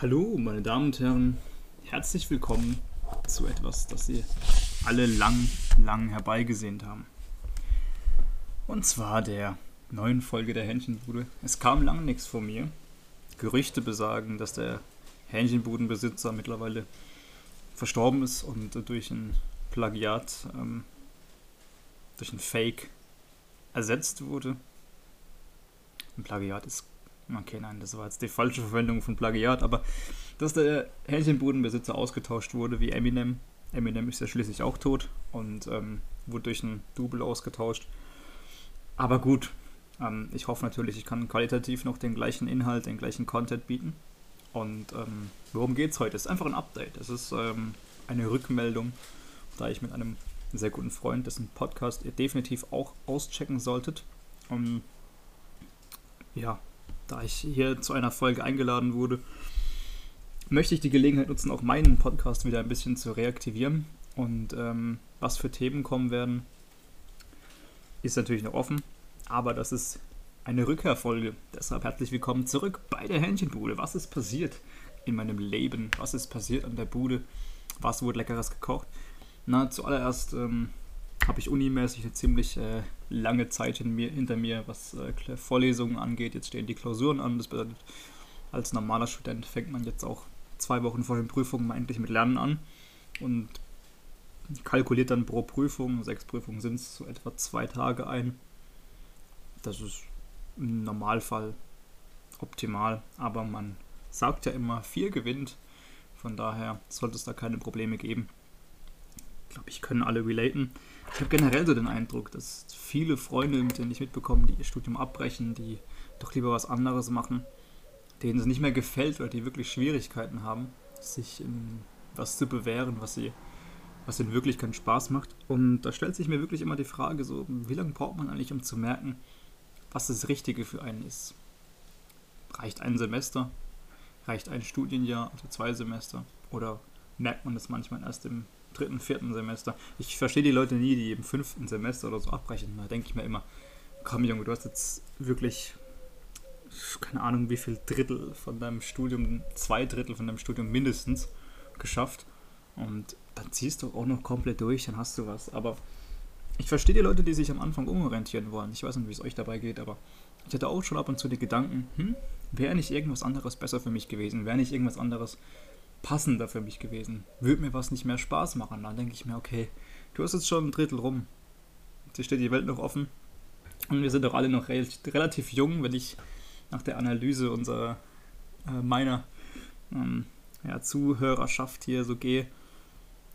Hallo, meine Damen und Herren, herzlich willkommen zu etwas, das Sie alle lang, lang herbeigesehnt haben. Und zwar der neuen Folge der Hähnchenbude. Es kam lang nichts von mir. Gerüchte besagen, dass der Hähnchenbudenbesitzer mittlerweile verstorben ist und durch ein Plagiat, ähm, durch ein Fake ersetzt wurde. Ein Plagiat ist Okay, nein, das war jetzt die falsche Verwendung von Plagiat, aber dass der Hähnchenbudenbesitzer ausgetauscht wurde wie Eminem. Eminem ist ja schließlich auch tot und ähm, wurde durch ein Double ausgetauscht. Aber gut, ähm, ich hoffe natürlich, ich kann qualitativ noch den gleichen Inhalt, den gleichen Content bieten. Und ähm, worum geht es heute? Es ist einfach ein Update. Es ist ähm, eine Rückmeldung, da ich mit einem sehr guten Freund, dessen Podcast ihr definitiv auch auschecken solltet. Um, ja, da ich hier zu einer Folge eingeladen wurde, möchte ich die Gelegenheit nutzen, auch meinen Podcast wieder ein bisschen zu reaktivieren. Und ähm, was für Themen kommen werden, ist natürlich noch offen. Aber das ist eine Rückkehrfolge. Deshalb herzlich willkommen zurück bei der Hähnchenbude. Was ist passiert in meinem Leben? Was ist passiert an der Bude? Was wurde leckeres gekocht? Na, zuallererst ähm, habe ich unimäßig eine ziemlich äh, lange Zeit mir, hinter mir, was äh, Vorlesungen angeht. Jetzt stehen die Klausuren an. Das bedeutet, als normaler Student fängt man jetzt auch zwei Wochen vor den Prüfungen mal endlich mit Lernen an und kalkuliert dann pro Prüfung, sechs Prüfungen sind es, so etwa zwei Tage ein. Das ist im Normalfall optimal, aber man sagt ja immer, vier gewinnt. Von daher sollte es da keine Probleme geben. Ich glaube, ich können alle relaten. Ich habe generell so den Eindruck, dass viele Freunde, mit denen ich mitbekomme, die ihr Studium abbrechen, die doch lieber was anderes machen, denen es nicht mehr gefällt oder die wirklich Schwierigkeiten haben, sich in was zu bewähren, was sie was ihnen wirklich keinen Spaß macht. Und da stellt sich mir wirklich immer die Frage, so, wie lange braucht man eigentlich, um zu merken, was das Richtige für einen ist? Reicht ein Semester? Reicht ein Studienjahr, also zwei Semester? Oder merkt man das manchmal erst im dritten, vierten Semester. Ich verstehe die Leute nie, die im fünften Semester oder so abbrechen. Da denke ich mir immer, komm Junge, du hast jetzt wirklich keine Ahnung, wie viel Drittel von deinem Studium, zwei Drittel von deinem Studium mindestens geschafft. Und dann ziehst du auch noch komplett durch, dann hast du was. Aber ich verstehe die Leute, die sich am Anfang umorientieren wollen. Ich weiß nicht, wie es euch dabei geht, aber ich hatte auch schon ab und zu die Gedanken, hm, wäre nicht irgendwas anderes besser für mich gewesen? Wäre nicht irgendwas anderes passender für mich gewesen. Würde mir was nicht mehr Spaß machen. Dann denke ich mir, okay, du hast jetzt schon ein Drittel rum. Dir steht die Welt noch offen. Und wir sind doch alle noch relativ jung, wenn ich nach der Analyse unserer, äh, meiner ähm, ja, Zuhörerschaft hier so gehe.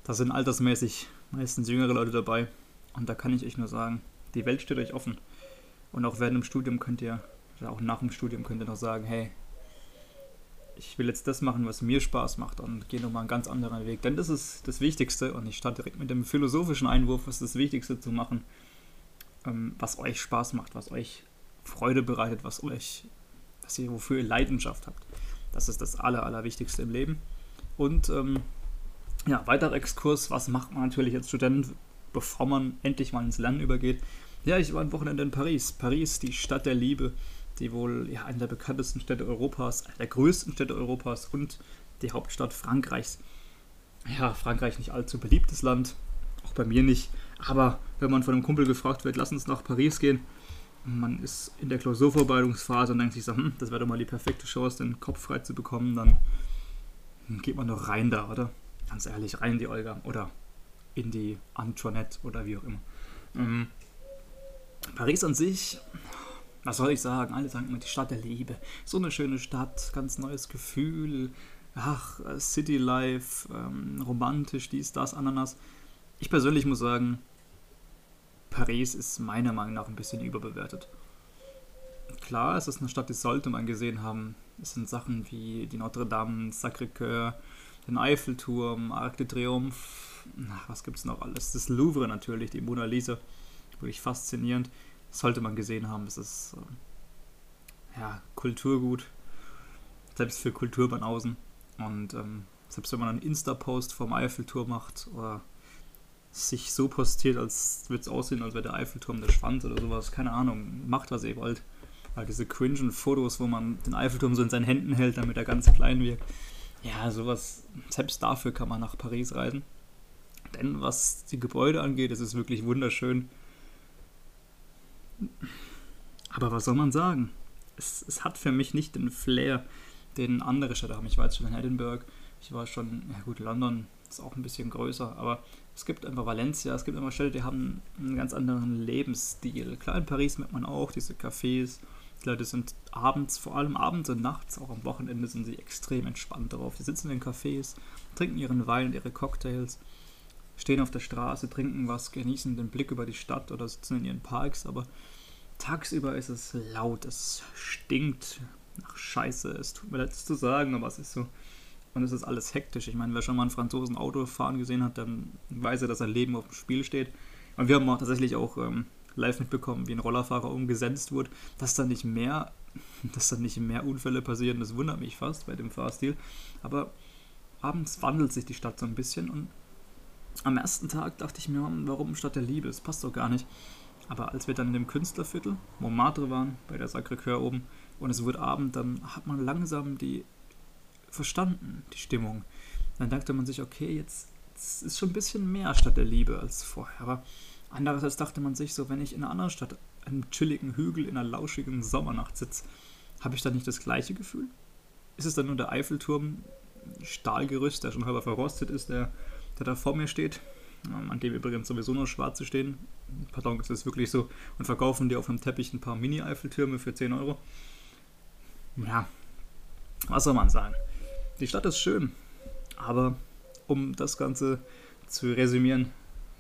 Da sind altersmäßig meistens jüngere Leute dabei. Und da kann ich euch nur sagen, die Welt steht euch offen. Und auch während dem Studium könnt ihr, oder auch nach dem Studium könnt ihr noch sagen, hey, ich will jetzt das machen, was mir Spaß macht und gehe nochmal einen ganz anderen Weg. Denn das ist das Wichtigste und ich starte direkt mit dem philosophischen Einwurf, was das Wichtigste zu machen, ähm, was euch Spaß macht, was euch Freude bereitet, was euch, was ihr, wofür ihr Leidenschaft habt. Das ist das Aller, Allerwichtigste im Leben. Und ähm, ja, weiterer Exkurs, was macht man natürlich als Student, bevor man endlich mal ins Lernen übergeht? Ja, ich war ein Wochenende in Paris. Paris, die Stadt der Liebe die wohl ja, eine der bekanntesten Städte Europas, eine der größten Städte Europas und die Hauptstadt Frankreichs. Ja, Frankreich nicht allzu beliebtes Land, auch bei mir nicht. Aber wenn man von einem Kumpel gefragt wird, lass uns nach Paris gehen, man ist in der Klausurvorbereitungsphase und denkt sich so, hm, das wäre doch mal die perfekte Chance, den Kopf frei zu bekommen, dann geht man doch rein da, oder? Ganz ehrlich, rein in die Olga oder in die Antoinette oder wie auch immer. Ähm, Paris an sich was soll ich sagen? Alle sagen immer die Stadt der Liebe. So eine schöne Stadt, ganz neues Gefühl. Ach, City Life, ähm, romantisch, dies, das, Ananas. Ich persönlich muss sagen, Paris ist meiner Meinung nach ein bisschen überbewertet. Klar, es ist eine Stadt, die sollte man gesehen haben. Es sind Sachen wie die Notre Dame, Sacré-Cœur, den Eiffelturm, Arc de Triomphe. Was gibt's noch alles? Das Louvre natürlich, die Mona Lisa. Wirklich faszinierend sollte man gesehen haben. Es ist äh, ja, Kulturgut, selbst für Kulturbanausen. Und ähm, selbst wenn man einen Insta-Post vom Eiffelturm macht oder sich so postiert, als würde es aussehen, als wäre der Eiffelturm der Schwanz oder sowas, keine Ahnung, macht was ihr wollt. Weil diese cringen Fotos, wo man den Eiffelturm so in seinen Händen hält, damit er ganz klein wirkt, ja, sowas, selbst dafür kann man nach Paris reisen. Denn was die Gebäude angeht, es ist wirklich wunderschön. Aber was soll man sagen? Es, es hat für mich nicht den Flair, den andere Städte haben. Ich war jetzt schon in Edinburgh, ich war schon, ja gut, London ist auch ein bisschen größer, aber es gibt einfach Valencia, es gibt immer Städte, die haben einen ganz anderen Lebensstil. Klar, in Paris merkt man auch diese Cafés, die Leute sind abends, vor allem abends und nachts, auch am Wochenende sind sie extrem entspannt darauf. Die sitzen in den Cafés, trinken ihren Wein und ihre Cocktails, stehen auf der Straße, trinken was, genießen den Blick über die Stadt oder sitzen in ihren Parks, aber tagsüber ist es laut, es stinkt nach Scheiße. Es tut mir leid, zu sagen, aber es ist so. Und es ist alles hektisch. Ich meine, wer schon mal einen Franzosen Auto fahren gesehen hat, dann weiß er, dass sein Leben auf dem Spiel steht. Und wir haben auch tatsächlich auch ähm, live mitbekommen, wie ein Rollerfahrer umgesetzt wurde, dass da nicht mehr, dass da nicht mehr Unfälle passieren. Das wundert mich fast bei dem Fahrstil. Aber abends wandelt sich die Stadt so ein bisschen und am ersten Tag dachte ich mir, warum Stadt der Liebe? Das passt doch gar nicht. Aber als wir dann in dem Künstlerviertel, Montmartre waren, bei der Sacré-Cœur oben, und es wurde Abend, dann hat man langsam die verstanden, die Stimmung. Dann dachte man sich, okay, jetzt, jetzt ist schon ein bisschen mehr Stadt der Liebe als vorher. Aber andererseits dachte man sich, so wenn ich in einer anderen Stadt, einem chilligen Hügel in einer lauschigen Sommernacht sitze, habe ich dann nicht das gleiche Gefühl? Ist es dann nur der Eiffelturm, Stahlgerüst, der schon halber verrostet ist, der, der da vor mir steht? An dem übrigens sowieso nur Schwarze stehen. Pardon, ist das wirklich so? Und verkaufen die auf einem Teppich ein paar Mini-Eiffeltürme für 10 Euro. Ja, was soll man sagen? Die Stadt ist schön, aber um das Ganze zu resümieren,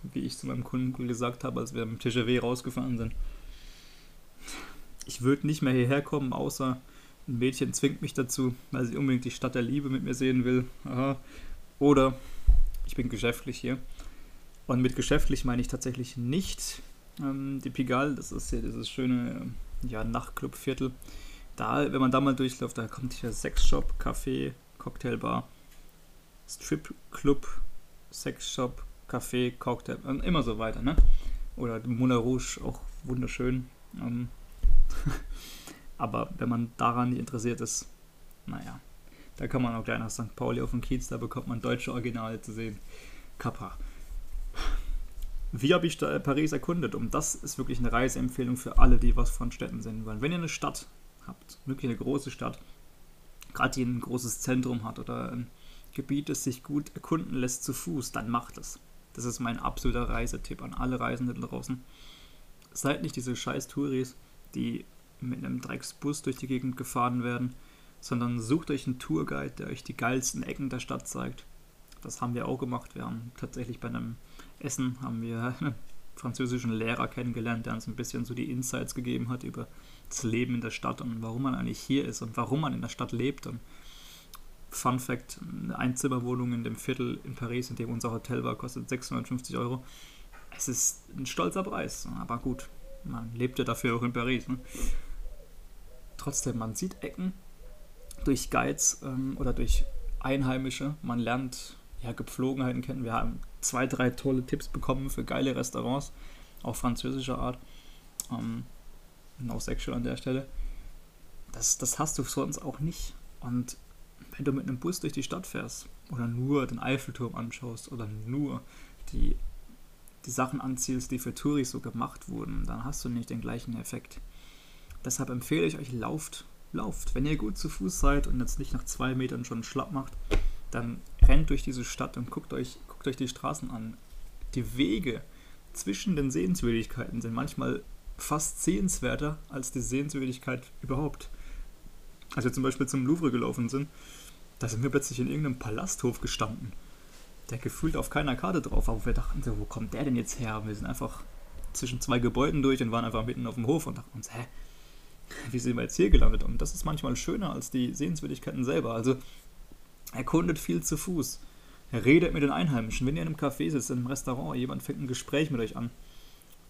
wie ich zu meinem Kunden gesagt habe, als wir im TGW rausgefahren sind, ich würde nicht mehr hierher kommen, außer ein Mädchen zwingt mich dazu, weil sie unbedingt die Stadt der Liebe mit mir sehen will. Aha. Oder ich bin geschäftlich hier. Und mit geschäftlich meine ich tatsächlich nicht ähm, die Pigalle, das ist hier dieses schöne ja, Nachtclub-Viertel. Da, wenn man da mal durchläuft, da kommt hier Sexshop, Café, Cocktailbar, Stripclub, Sexshop, Café, Cocktail und immer so weiter, ne? Oder Moulin Rouge, auch wunderschön. Ähm Aber wenn man daran nicht interessiert ist, naja, da kann man auch gleich nach St. Pauli auf dem Kiez, da bekommt man deutsche Originale zu sehen. Kappa. Wie habe ich da Paris erkundet? Und das ist wirklich eine Reiseempfehlung für alle, die was von Städten sehen wollen. Wenn ihr eine Stadt habt, wirklich eine große Stadt, gerade die ein großes Zentrum hat oder ein Gebiet, das sich gut erkunden lässt zu Fuß, dann macht es. Das ist mein absoluter Reisetipp an alle Reisenden draußen. Seid nicht diese scheiß Touris, die mit einem Drecksbus durch die Gegend gefahren werden, sondern sucht euch einen Tourguide, der euch die geilsten Ecken der Stadt zeigt. Das haben wir auch gemacht. Wir haben tatsächlich bei einem Essen haben wir einen französischen Lehrer kennengelernt, der uns ein bisschen so die Insights gegeben hat über das Leben in der Stadt und warum man eigentlich hier ist und warum man in der Stadt lebt. Und Fun Fact: Eine Einzimmerwohnung in dem Viertel in Paris, in dem unser Hotel war, kostet 650 Euro. Es ist ein stolzer Preis, aber gut, man lebt ja dafür auch in Paris. Ne? Trotzdem, man sieht Ecken durch Guides ähm, oder durch Einheimische. Man lernt ja, Gepflogenheiten kennen. Wir haben zwei, drei tolle Tipps bekommen für geile Restaurants, auch französischer Art. Ähm, auch sexual an der Stelle. Das, das hast du sonst auch nicht. Und wenn du mit einem Bus durch die Stadt fährst oder nur den Eiffelturm anschaust oder nur die, die Sachen anzielst, die für Touris so gemacht wurden, dann hast du nicht den gleichen Effekt. Deshalb empfehle ich euch, lauft, lauft. Wenn ihr gut zu Fuß seid und jetzt nicht nach zwei Metern schon schlapp macht, dann rennt durch diese Stadt und guckt euch, guckt euch die Straßen an. Die Wege zwischen den Sehenswürdigkeiten sind manchmal fast sehenswerter als die Sehenswürdigkeit überhaupt. Als wir zum Beispiel zum Louvre gelaufen sind, da sind wir plötzlich in irgendeinem Palasthof gestanden, der gefühlt auf keiner Karte drauf war, wo wir dachten, so, wo kommt der denn jetzt her? Wir sind einfach zwischen zwei Gebäuden durch und waren einfach mitten auf dem Hof und dachten uns, hä, wie sind wir jetzt hier gelandet? Und das ist manchmal schöner als die Sehenswürdigkeiten selber. Also erkundet viel zu Fuß. Redet mit den Einheimischen. Wenn ihr in einem Café sitzt, in einem Restaurant, jemand fängt ein Gespräch mit euch an.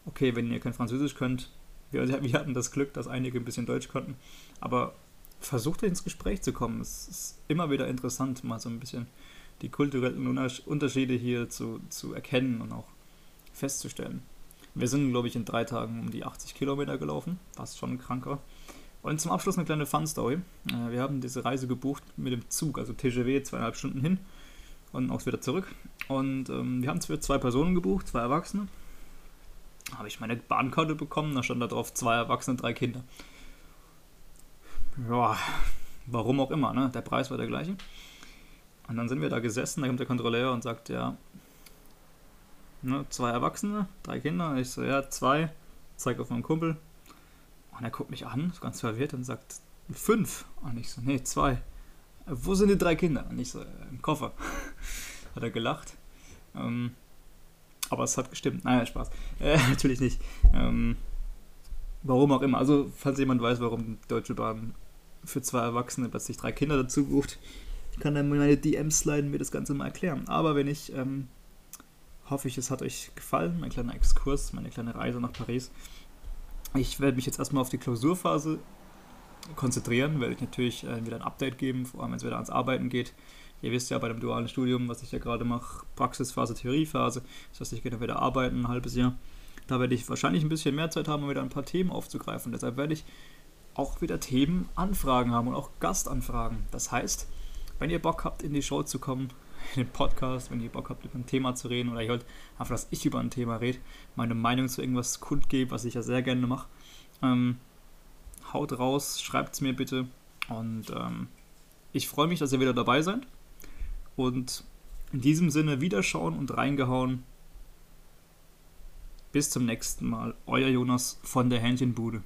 Okay, wenn ihr kein Französisch könnt, wir, wir hatten das Glück, dass einige ein bisschen Deutsch konnten, aber versucht ins Gespräch zu kommen. Es ist immer wieder interessant, mal so ein bisschen die kulturellen Unterschiede hier zu, zu erkennen und auch festzustellen. Wir sind, glaube ich, in drei Tagen um die 80 Kilometer gelaufen, was schon kranker. Und zum Abschluss eine kleine Fun-Story. Äh, wir haben diese Reise gebucht mit dem Zug, also TGW, zweieinhalb Stunden hin und auch wieder zurück. Und ähm, wir haben es für zwei Personen gebucht, zwei Erwachsene. Habe ich meine Bahnkarte bekommen, da stand da drauf zwei Erwachsene, drei Kinder. Ja, warum auch immer, ne? Der Preis war der gleiche. Und dann sind wir da gesessen, da kommt der Kontrolleur und sagt, ja, ne, zwei Erwachsene, drei Kinder. Ich so, ja, zwei. Zeig auf meinen Kumpel. Und er guckt mich an, ist ganz verwirrt und sagt, fünf. Und ich so, nee, zwei. Wo sind die drei Kinder? Und ich so, im Koffer. hat er gelacht. Ähm, aber es hat gestimmt. Naja, Spaß. Äh, natürlich nicht. Ähm, warum auch immer. Also, falls jemand weiß, warum Deutsche Bahn für zwei Erwachsene plötzlich drei Kinder dazu bucht, kann er meine DMs sliden mir das Ganze mal erklären. Aber wenn ich, ähm, hoffe ich, es hat euch gefallen, mein kleiner Exkurs, meine kleine Reise nach Paris. Ich werde mich jetzt erstmal auf die Klausurphase konzentrieren, werde ich natürlich äh, wieder ein Update geben, vor allem wenn es wieder ans Arbeiten geht. Ihr wisst ja bei dem dualen Studium, was ich ja gerade mache, Praxisphase, Theoriephase. Das heißt, ich gehe dann wieder arbeiten, ein halbes Jahr. Da werde ich wahrscheinlich ein bisschen mehr Zeit haben, um wieder ein paar Themen aufzugreifen. Deshalb werde ich auch wieder Themen anfragen haben und auch Gastanfragen. Das heißt, wenn ihr Bock habt, in die Show zu kommen, in den Podcast, wenn ihr Bock habt, über ein Thema zu reden oder ihr wollt einfach, dass ich über ein Thema rede, meine Meinung zu irgendwas kundgebe, was ich ja sehr gerne mache, ähm, haut raus, schreibt es mir bitte und ähm, ich freue mich, dass ihr wieder dabei seid und in diesem Sinne wiederschauen und reingehauen. Bis zum nächsten Mal. Euer Jonas von der Hähnchenbude.